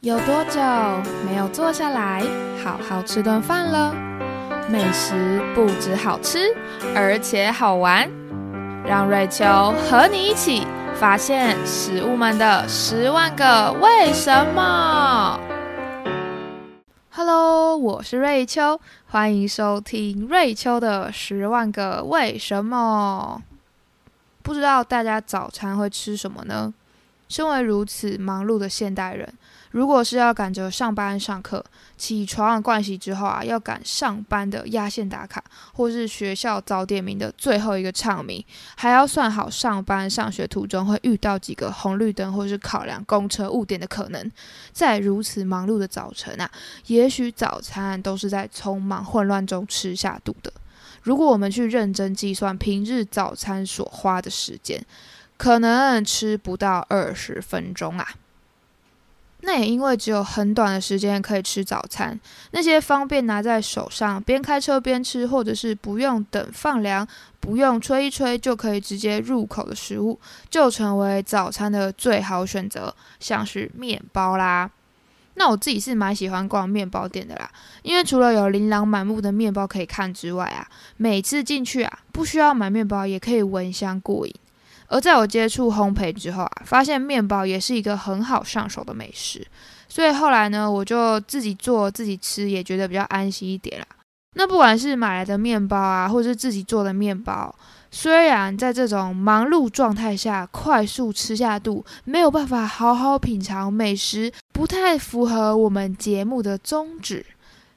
有多久没有坐下来好好吃顿饭了？美食不止好吃，而且好玩。让瑞秋和你一起发现食物们的十万个为什么。Hello，我是瑞秋，欢迎收听瑞秋的十万个为什么。不知道大家早餐会吃什么呢？身为如此忙碌的现代人，如果是要赶着上班上课，起床盥洗之后啊，要赶上班的压线打卡，或是学校早点名的最后一个唱名，还要算好上班上学途中会遇到几个红绿灯，或是考量公车误点的可能，在如此忙碌的早晨啊，也许早餐都是在匆忙混乱中吃下肚的。如果我们去认真计算平日早餐所花的时间，可能吃不到二十分钟啊。那也因为只有很短的时间可以吃早餐，那些方便拿在手上边开车边吃，或者是不用等放凉、不用吹一吹就可以直接入口的食物，就成为早餐的最好选择，像是面包啦。那我自己是蛮喜欢逛面包店的啦，因为除了有琳琅满目的面包可以看之外啊，每次进去啊，不需要买面包也可以闻香过瘾。而在我接触烘焙之后啊，发现面包也是一个很好上手的美食，所以后来呢，我就自己做自己吃，也觉得比较安心一点啦。那不管是买来的面包啊，或者是自己做的面包，虽然在这种忙碌状态下快速吃下肚，没有办法好好品尝美食，不太符合我们节目的宗旨。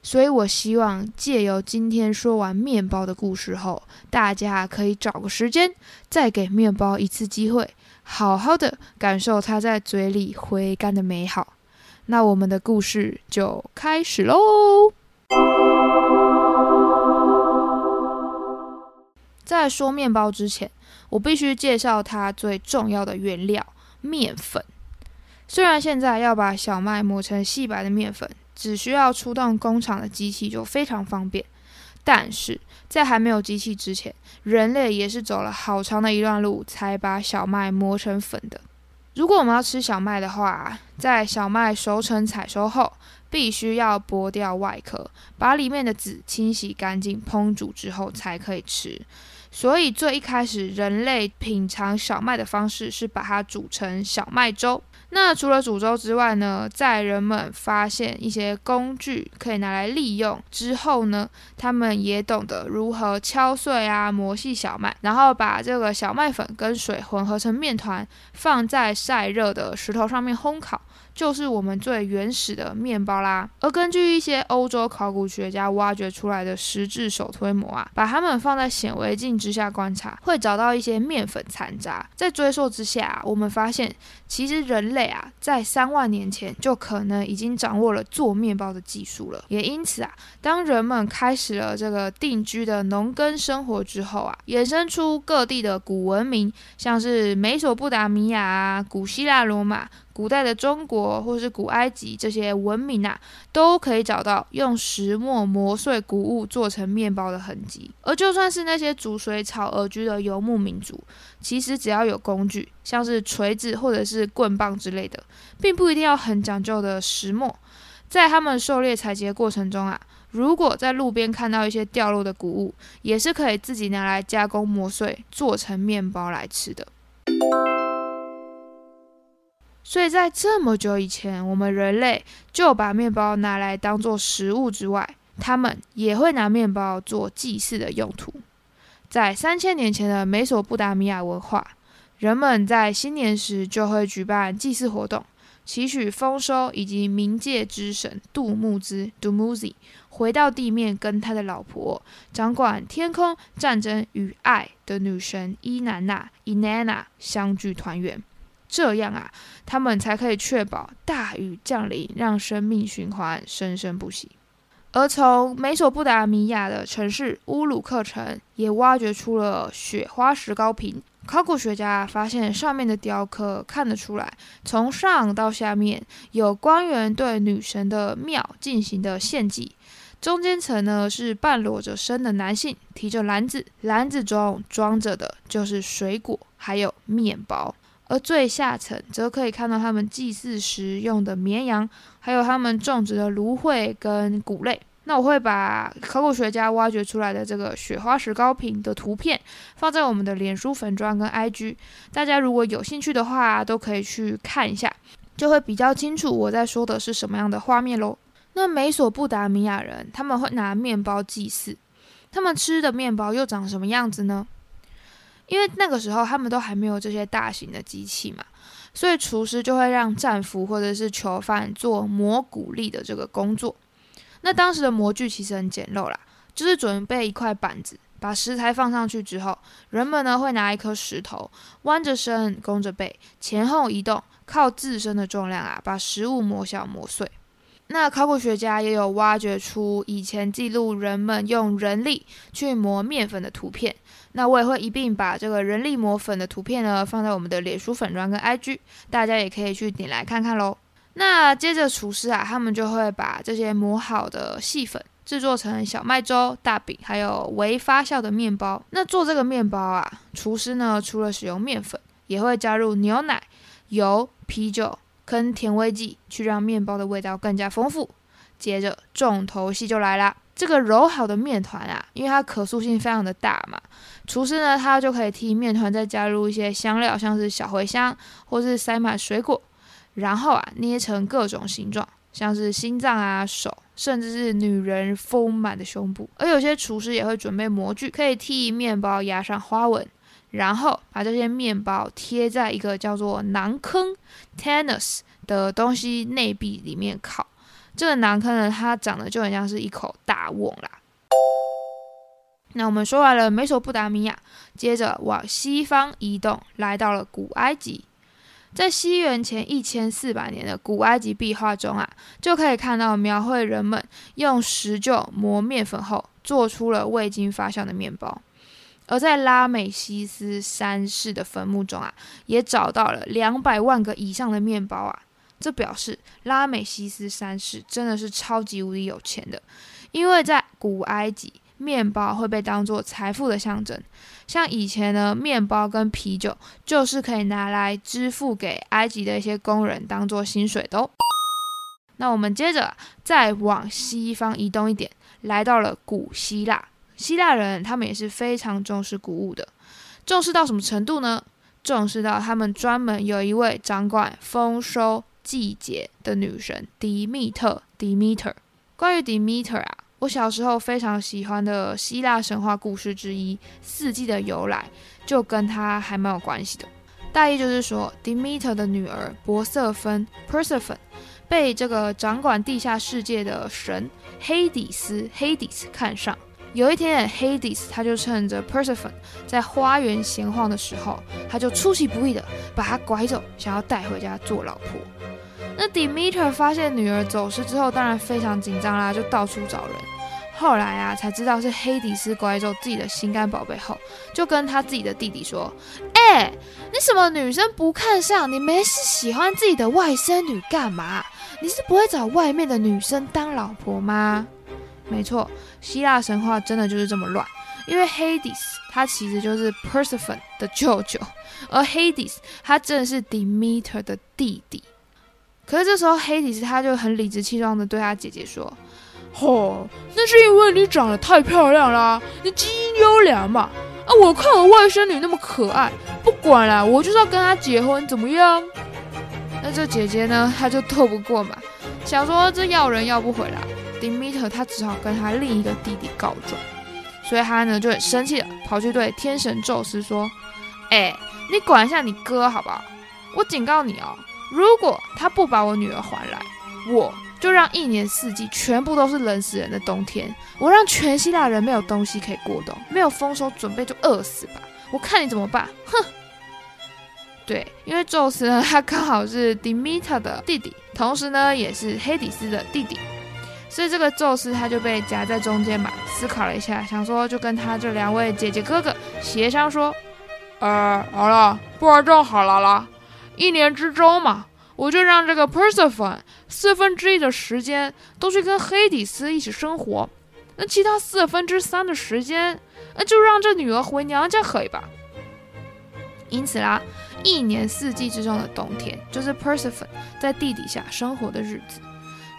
所以我希望借由今天说完面包的故事后，大家可以找个时间，再给面包一次机会，好好的感受它在嘴里回甘的美好。那我们的故事就开始喽。在说面包之前，我必须介绍它最重要的原料——面粉。虽然现在要把小麦磨成细白的面粉，只需要出动工厂的机器就非常方便，但是在还没有机器之前，人类也是走了好长的一段路才把小麦磨成粉的。如果我们要吃小麦的话，在小麦熟成采收后，必须要剥掉外壳，把里面的籽清洗干净，烹煮之后才可以吃。所以最一开始，人类品尝小麦的方式是把它煮成小麦粥。那除了煮粥之外呢，在人们发现一些工具可以拿来利用之后呢，他们也懂得如何敲碎啊、磨细小麦，然后把这个小麦粉跟水混合成面团，放在晒热的石头上面烘烤。就是我们最原始的面包啦。而根据一些欧洲考古学家挖掘出来的石质手推磨啊，把它们放在显微镜之下观察，会找到一些面粉残渣。在追溯之下啊，我们发现其实人类啊，在三万年前就可能已经掌握了做面包的技术了。也因此啊，当人们开始了这个定居的农耕生活之后啊，衍生出各地的古文明，像是美索不达米亚啊、古希腊、罗马。古代的中国或是古埃及这些文明啊，都可以找到用石磨磨碎谷物做成面包的痕迹。而就算是那些逐水草而居的游牧民族，其实只要有工具，像是锤子或者是棍棒之类的，并不一定要很讲究的石磨。在他们狩猎采集过程中啊，如果在路边看到一些掉落的谷物，也是可以自己拿来加工磨碎，做成面包来吃的。所以在这么久以前，我们人类就把面包拿来当做食物之外，他们也会拿面包做祭祀的用途。在三千年前的美索不达米亚文化，人们在新年时就会举办祭祀活动，祈许丰收，以及冥界之神杜穆兹 （Dumuzi） 回到地面，跟他的老婆掌管天空、战争与爱的女神伊南娜 （Inanna） 相聚团圆。这样啊，他们才可以确保大雨降临，让生命循环生生不息。而从美索不达米亚的城市乌鲁克城，也挖掘出了雪花石膏瓶。考古学家发现上面的雕刻看得出来，从上到下面有官员对女神的庙进行的献祭。中间层呢是半裸着身的男性，提着篮子，篮子中装着的就是水果，还有面包。而最下层则可以看到他们祭祀时用的绵羊，还有他们种植的芦荟跟谷类。那我会把考古学家挖掘出来的这个雪花石膏瓶的图片放在我们的脸书粉砖跟 IG，大家如果有兴趣的话，都可以去看一下，就会比较清楚我在说的是什么样的画面喽。那美索不达米亚人他们会拿面包祭祀，他们吃的面包又长什么样子呢？因为那个时候他们都还没有这些大型的机器嘛，所以厨师就会让战俘或者是囚犯做磨谷粒的这个工作。那当时的模具其实很简陋啦，就是准备一块板子，把食材放上去之后，人们呢会拿一颗石头，弯着身，弓着背，前后移动，靠自身的重量啊，把食物磨小磨碎。那考古学家也有挖掘出以前记录人们用人力去磨面粉的图片，那我也会一并把这个人力磨粉的图片呢放在我们的脸书粉砖跟 IG，大家也可以去点来看看喽。那接着厨师啊，他们就会把这些磨好的细粉制作成小麦粥、大饼，还有微发酵的面包。那做这个面包啊，厨师呢除了使用面粉，也会加入牛奶、油、啤酒跟甜味剂，去让面包的味道更加丰富。接着重头戏就来啦，这个揉好的面团啊，因为它可塑性非常的大嘛，厨师呢他就可以替面团再加入一些香料，像是小茴香，或是塞满水果。然后啊，捏成各种形状，像是心脏啊、手，甚至是女人丰满的胸部。而有些厨师也会准备模具，可以替面包压上花纹，然后把这些面包贴在一个叫做馕坑 （tanus） 的东西内壁里面烤。这个馕坑呢，它长得就很像是一口大瓮啦。那我们说完了美索不达米亚，接着往西方移动，来到了古埃及。在西元前一千四百年的古埃及壁画中啊，就可以看到描绘人们用石臼磨面粉后，做出了未经发酵的面包。而在拉美西斯三世的坟墓中啊，也找到了两百万个以上的面包啊，这表示拉美西斯三世真的是超级无敌有钱的，因为在古埃及。面包会被当做财富的象征，像以前呢，面包跟啤酒就是可以拿来支付给埃及的一些工人当做薪水的。哦。那我们接着再往西方移动一点，来到了古希腊。希腊人他们也是非常重视谷物的，重视到什么程度呢？重视到他们专门有一位掌管丰收季节的女神迪密特 （Demeter）。关于 Demeter 啊。我小时候非常喜欢的希腊神话故事之一《四季的由来》，就跟他还蛮有关系的。大意就是说，Demeter 的女儿博瑟芬 （Persephone） 被这个掌管地下世界的神黑底斯 （Hades） 看上。有一天，Hades 他就趁着 Persephone 在花园闲晃的时候，他就出其不意的把她拐走，想要带回家做老婆。那 Demeter 发现女儿走失之后，当然非常紧张啦，就到处找人。后来啊，才知道是黑迪斯拐走自己的心肝宝贝后，就跟他自己的弟弟说：“哎，你什么女生不看上？你没事喜欢自己的外甥女干嘛？你是不会找外面的女生当老婆吗？”没错，希腊神话真的就是这么乱。因为 Hades 他其实就是 Persephone 的舅舅，而 Hades 他正是 Demeter 的弟弟。可是这时候，Hades 他就很理直气壮的对他姐姐说：“吼，那是因为你长得太漂亮啦，你基因优良嘛。啊，我看我外甥女那么可爱，不管啦，我就是要跟她结婚，怎么样？”那这姐姐呢，她就斗不过嘛，想说这要人要不回来，Demeter 他只好跟他另一个弟弟告状，所以他呢就很生气的跑去对天神宙斯说：“哎，你管一下你哥好不好？我警告你哦。”如果他不把我女儿还来，我就让一年四季全部都是冷死人的冬天。我让全希腊人没有东西可以过冬，没有丰收准备就饿死吧。我看你怎么办？哼！对，因为宙斯呢，他刚好是 Demeter 的弟弟，同时呢也是黑底斯的弟弟，所以这个宙斯他就被夹在中间嘛。思考了一下，想说就跟他这两位姐姐哥哥协商说：“呃，好了，不然这样好了啦。”一年之中嘛，我就让这个 Persephone 四分之一的时间都去跟黑底斯一起生活，那其他四分之三的时间，那就让这女儿回娘家可以吧？因此啦，一年四季之中的冬天，就是 Persephone 在地底下生活的日子。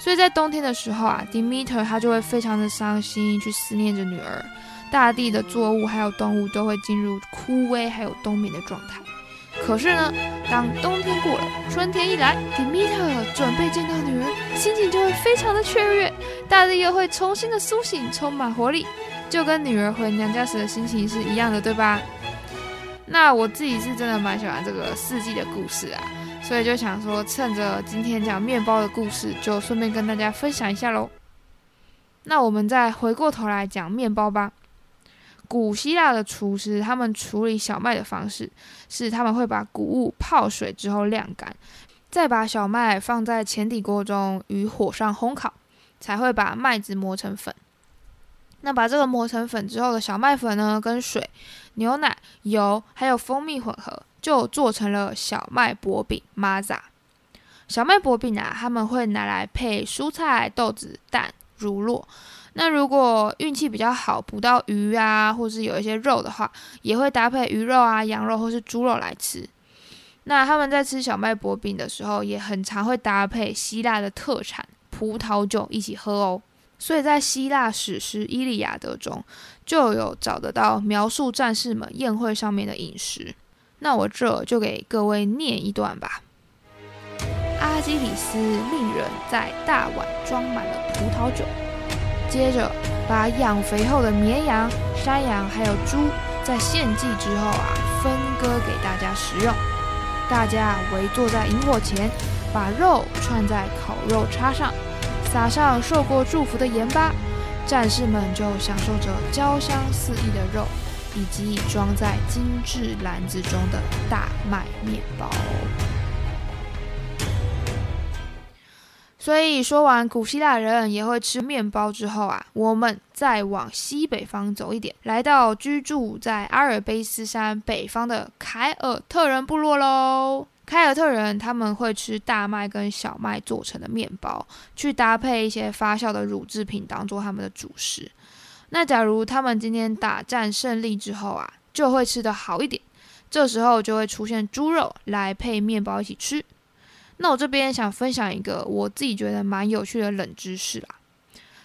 所以在冬天的时候啊，Demeter 他就会非常的伤心，去思念着女儿。大地的作物还有动物都会进入枯萎还有冬眠的状态。可是呢，当冬天过了，春天一来，Demeter 准备见到女儿，心情就会非常的雀跃，大地又会重新的苏醒，充满活力，就跟女儿回娘家时的心情是一样的，对吧？那我自己是真的蛮喜欢这个四季的故事啊，所以就想说，趁着今天讲面包的故事，就顺便跟大家分享一下喽。那我们再回过头来讲面包吧。古希腊的厨师他们处理小麦的方式是，他们会把谷物泡水之后晾干，再把小麦放在前底锅中与火上烘烤，才会把麦子磨成粉。那把这个磨成粉之后的小麦粉呢，跟水、牛奶、油还有蜂蜜混合，就做成了小麦薄饼 （maza）。小麦薄饼啊，他们会拿来配蔬菜、豆子、蛋、乳酪。那如果运气比较好，捕到鱼啊，或是有一些肉的话，也会搭配鱼肉啊、羊肉或是猪肉来吃。那他们在吃小麦薄饼的时候，也很常会搭配希腊的特产葡萄酒一起喝哦。所以在希腊史诗《伊利亚德》中就有找得到描述战士们宴会上面的饮食。那我这就给各位念一段吧。阿基里斯令人在大碗装满了葡萄酒，接着把养肥后的绵羊、山羊还有猪在献祭之后啊分割给大家食用。大家围坐在萤火前，把肉串在烤肉叉上。撒上受过祝福的盐巴，战士们就享受着焦香四溢的肉，以及装在精致篮子中的大麦面包。所以说完古希腊人也会吃面包之后啊，我们再往西北方走一点，来到居住在阿尔卑斯山北方的凯尔特人部落喽。凯尔特人他们会吃大麦跟小麦做成的面包，去搭配一些发酵的乳制品当做他们的主食。那假如他们今天打战胜利之后啊，就会吃得好一点，这时候就会出现猪肉来配面包一起吃。那我这边想分享一个我自己觉得蛮有趣的冷知识啦，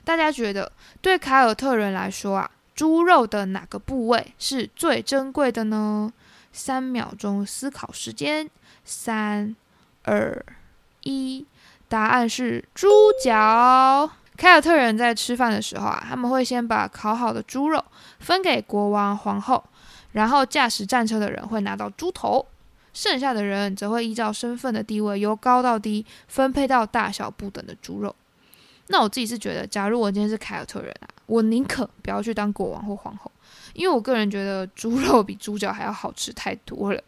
大家觉得对凯尔特人来说啊，猪肉的哪个部位是最珍贵的呢？三秒钟思考时间。三、二、一，答案是猪脚。凯尔特人在吃饭的时候啊，他们会先把烤好的猪肉分给国王、皇后，然后驾驶战车的人会拿到猪头，剩下的人则会依照身份的地位由高到低分配到大小不等的猪肉。那我自己是觉得，假如我今天是凯尔特人啊，我宁可不要去当国王或皇后，因为我个人觉得猪肉比猪脚还要好吃太多了。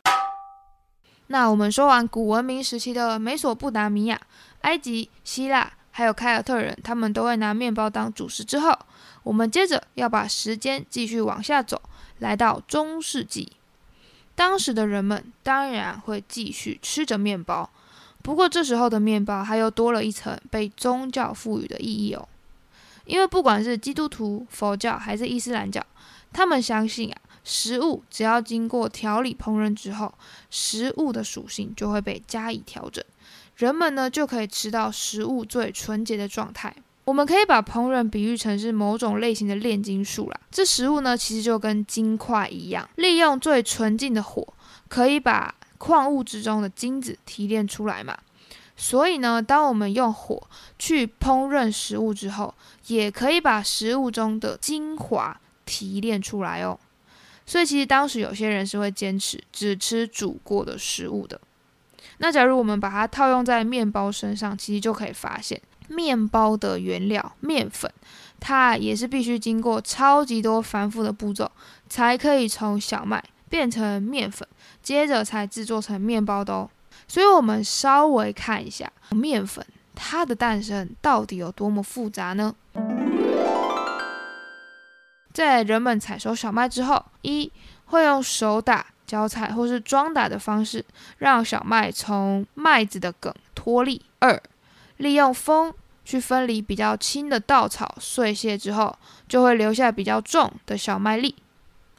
那我们说完古文明时期的美索不达米亚、埃及、希腊，还有凯尔特人，他们都会拿面包当主食之后，我们接着要把时间继续往下走，来到中世纪。当时的人们当然会继续吃着面包，不过这时候的面包还又多了一层被宗教赋予的意义哦。因为不管是基督徒、佛教还是伊斯兰教，他们相信啊。食物只要经过调理烹饪之后，食物的属性就会被加以调整，人们呢就可以吃到食物最纯洁的状态。我们可以把烹饪比喻成是某种类型的炼金术啦。这食物呢其实就跟金块一样，利用最纯净的火，可以把矿物之中的金子提炼出来嘛。所以呢，当我们用火去烹饪食物之后，也可以把食物中的精华提炼出来哦。所以其实当时有些人是会坚持只吃煮过的食物的。那假如我们把它套用在面包身上，其实就可以发现，面包的原料面粉，它也是必须经过超级多繁复的步骤，才可以从小麦变成面粉，接着才制作成面包的哦。所以我们稍微看一下面粉它的诞生到底有多么复杂呢？在人们采收小麦之后，一会用手打、脚踩或是装打的方式，让小麦从麦子的梗脱粒；二利用风去分离比较轻的稻草碎屑之后，就会留下比较重的小麦粒；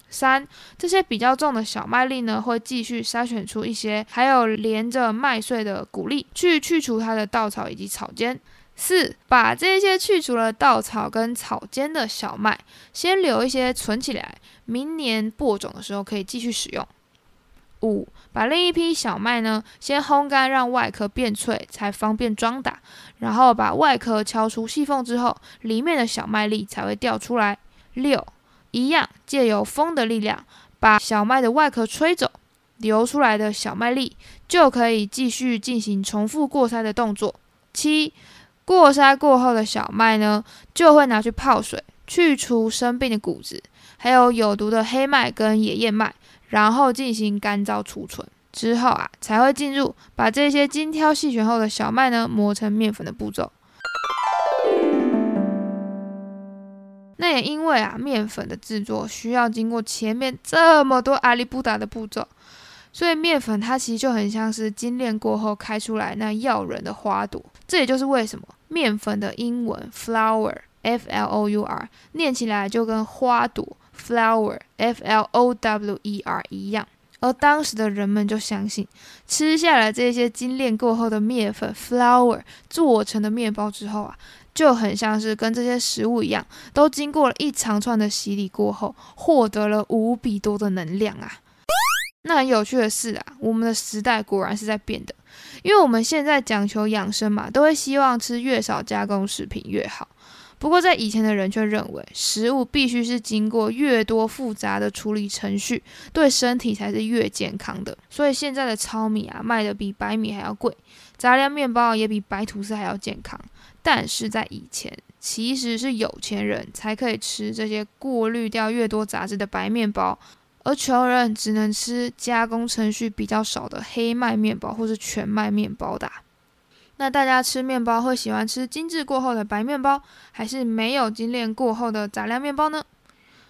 三，这些比较重的小麦粒呢，会继续筛选出一些还有连着麦穗的谷粒，去去除它的稻草以及草尖。四，把这些去除了稻草跟草尖的小麦，先留一些存起来，明年播种的时候可以继续使用。五，把另一批小麦呢，先烘干，让外壳变脆，才方便装打。然后把外壳敲出细缝之后，里面的小麦粒才会掉出来。六，一样，借由风的力量，把小麦的外壳吹走，流出来的小麦粒就可以继续进行重复过筛的动作。七。过筛过后的小麦呢，就会拿去泡水，去除生病的谷子，还有有毒的黑麦跟野燕麦，然后进行干燥储存。之后啊，才会进入把这些精挑细选后的小麦呢磨成面粉的步骤。那也因为啊，面粉的制作需要经过前面这么多阿里不达的步骤。所以面粉它其实就很像是精炼过后开出来那耀人的花朵，这也就是为什么面粉的英文 flour f l o u r 念起来就跟花朵 flower f l o w e r 一样。而当时的人们就相信，吃下了这些精炼过后的面粉 flour 做成的面包之后啊，就很像是跟这些食物一样，都经过了一长串的洗礼过后，获得了无比多的能量啊。那很有趣的是啊，我们的时代果然是在变的，因为我们现在讲求养生嘛，都会希望吃越少加工食品越好。不过在以前的人却认为，食物必须是经过越多复杂的处理程序，对身体才是越健康的。所以现在的糙米啊，卖的比白米还要贵，杂粮面包也比白吐司还要健康。但是在以前，其实是有钱人才可以吃这些过滤掉越多杂质的白面包。而穷人只能吃加工程序比较少的黑麦面包或是全麦面包的。那大家吃面包会喜欢吃精致过后的白面包，还是没有精炼过后的杂粮面包呢？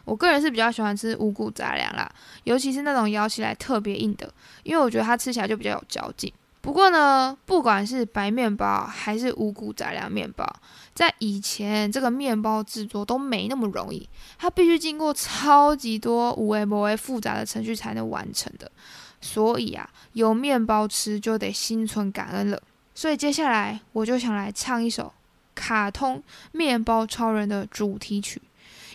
我个人是比较喜欢吃五谷杂粮啦，尤其是那种咬起来特别硬的，因为我觉得它吃起来就比较有嚼劲。不过呢，不管是白面包还是五谷杂粮面包，在以前这个面包制作都没那么容易，它必须经过超级多五维摩维复杂的程序才能完成的。所以啊，有面包吃就得心存感恩了。所以接下来我就想来唱一首卡通《面包超人》的主题曲。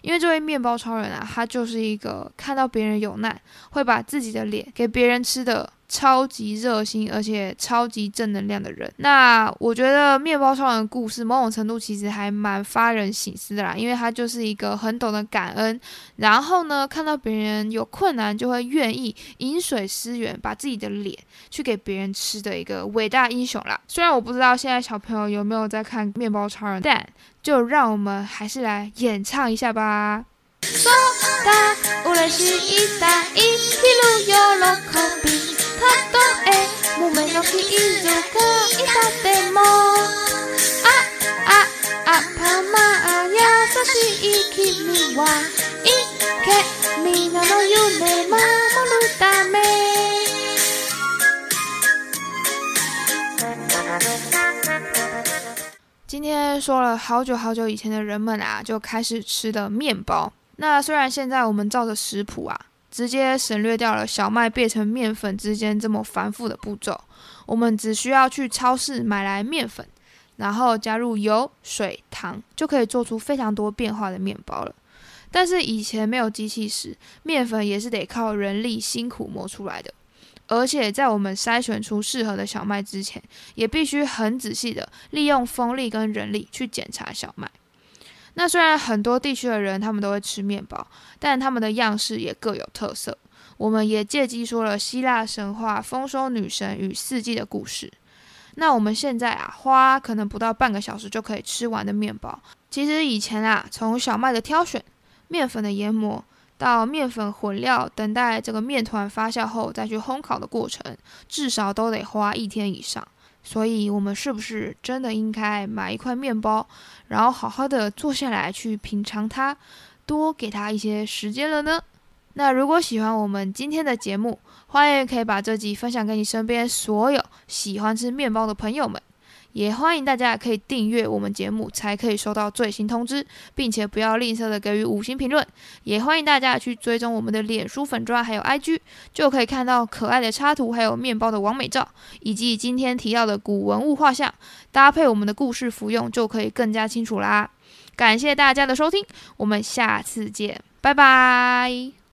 因为这位面包超人啊，他就是一个看到别人有难，会把自己的脸给别人吃的。超级热心而且超级正能量的人，那我觉得面包超人的故事某种程度其实还蛮发人省思的啦，因为他就是一个很懂得感恩，然后呢看到别人有困难就会愿意饮水思源，把自己的脸去给别人吃的一个伟大英雄啦。虽然我不知道现在小朋友有没有在看面包超人，但就让我们还是来演唱一下吧。今天说了好久好久以前的人们啊，就开始吃的面包。那虽然现在我们照着食谱啊。直接省略掉了小麦变成面粉之间这么繁复的步骤，我们只需要去超市买来面粉，然后加入油、水、糖，就可以做出非常多变化的面包了。但是以前没有机器时，面粉也是得靠人力辛苦磨出来的，而且在我们筛选出适合的小麦之前，也必须很仔细的利用风力跟人力去检查小麦。那虽然很多地区的人他们都会吃面包，但他们的样式也各有特色。我们也借机说了希腊神话丰收女神与四季的故事。那我们现在啊，花可能不到半个小时就可以吃完的面包，其实以前啊，从小麦的挑选、面粉的研磨到面粉混料，等待这个面团发酵后再去烘烤的过程，至少都得花一天以上。所以，我们是不是真的应该买一块面包，然后好好的坐下来去品尝它，多给它一些时间了呢？那如果喜欢我们今天的节目，欢迎可以把这集分享给你身边所有喜欢吃面包的朋友们，也欢迎大家可以订阅我们节目，才可以收到最新通知，并且不要吝啬的给予五星评论。也欢迎大家去追踪我们的脸书粉砖还有 IG，就可以看到可爱的插图，还有面包的完美照，以及今天提到的古文物画像，搭配我们的故事服用，就可以更加清楚啦。感谢大家的收听，我们下次见，拜拜。